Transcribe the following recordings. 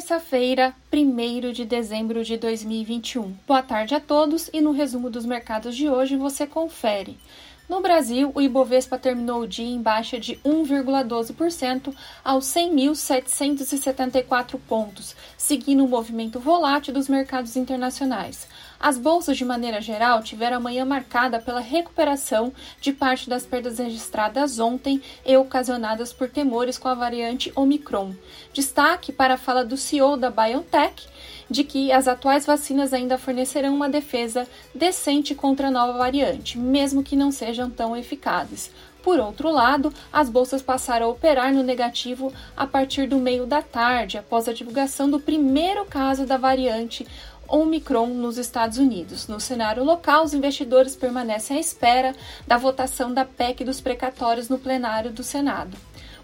terça-feira, 1 de dezembro de 2021. Boa tarde a todos e no resumo dos mercados de hoje você confere. No Brasil, o Ibovespa terminou o dia em baixa de 1,12% aos 100.774 pontos, seguindo o movimento volátil dos mercados internacionais. As bolsas, de maneira geral, tiveram a manhã marcada pela recuperação de parte das perdas registradas ontem e ocasionadas por temores com a variante Omicron. Destaque para a fala do CEO da BioNTech de que as atuais vacinas ainda fornecerão uma defesa decente contra a nova variante, mesmo que não sejam tão eficazes. Por outro lado, as bolsas passaram a operar no negativo a partir do meio da tarde, após a divulgação do primeiro caso da variante Omicron nos Estados Unidos. No cenário local, os investidores permanecem à espera da votação da PEC dos precatórios no plenário do Senado.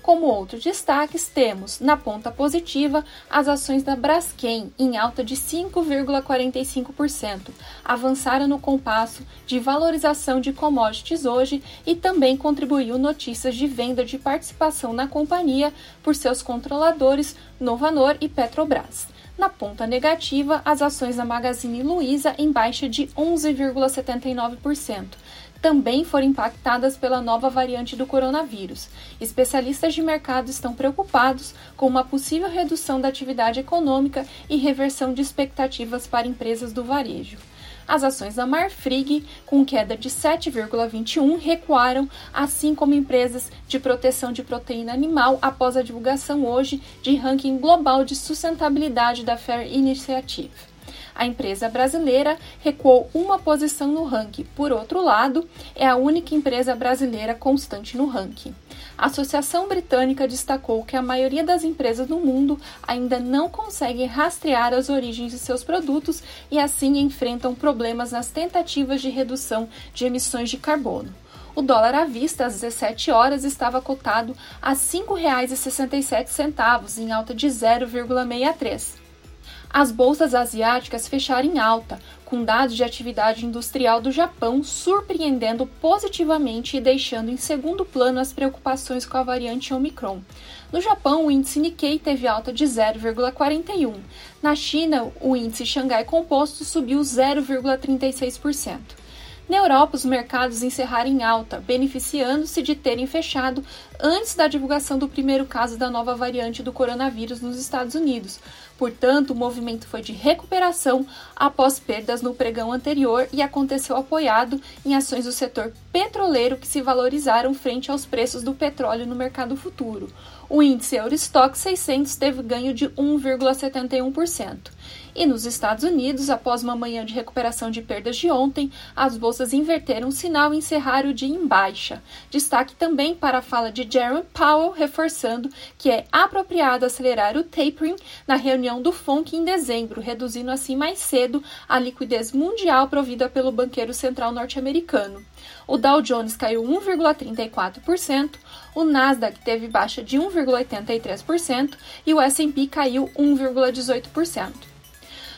Como outros destaques, temos na ponta positiva as ações da Braskem em alta de 5,45%, avançaram no compasso de valorização de commodities hoje e também contribuiu notícias de venda de participação na companhia por seus controladores Novanor e Petrobras. Na ponta negativa, as ações da Magazine Luiza em baixa de 11,79%. Também foram impactadas pela nova variante do coronavírus. Especialistas de mercado estão preocupados com uma possível redução da atividade econômica e reversão de expectativas para empresas do varejo. As ações da Marfrig, com queda de 7,21, recuaram, assim como empresas de proteção de proteína animal após a divulgação hoje de ranking global de sustentabilidade da Fair Initiative. A empresa brasileira recuou uma posição no ranking. Por outro lado, é a única empresa brasileira constante no ranking. A Associação Britânica destacou que a maioria das empresas do mundo ainda não consegue rastrear as origens de seus produtos e assim enfrentam problemas nas tentativas de redução de emissões de carbono. O dólar à vista às 17 horas estava cotado a R$ 5,67, em alta de 0,63. As bolsas asiáticas fecharam em alta, com dados de atividade industrial do Japão surpreendendo positivamente e deixando em segundo plano as preocupações com a variante Omicron. No Japão, o índice Nikkei teve alta de 0,41. Na China, o índice Xangai Composto subiu 0,36%. Na Europa, os mercados encerraram em alta, beneficiando-se de terem fechado antes da divulgação do primeiro caso da nova variante do coronavírus nos Estados Unidos. Portanto, o movimento foi de recuperação após perdas no pregão anterior e aconteceu apoiado em ações do setor petroleiro que se valorizaram frente aos preços do petróleo no mercado futuro. O índice Eurostock 600 teve ganho de 1,71%. E nos Estados Unidos, após uma manhã de recuperação de perdas de ontem, as bolsas inverteram o sinal e encerraram o dia em baixa. Destaque também para a fala de Jerome Powell, reforçando que é apropriado acelerar o tapering na reunião do FONC em dezembro, reduzindo assim mais cedo a liquidez mundial provida pelo banqueiro central norte-americano. O Dow Jones caiu 1,34%, o Nasdaq teve baixa de 1,83% e o S&P caiu 1,18%.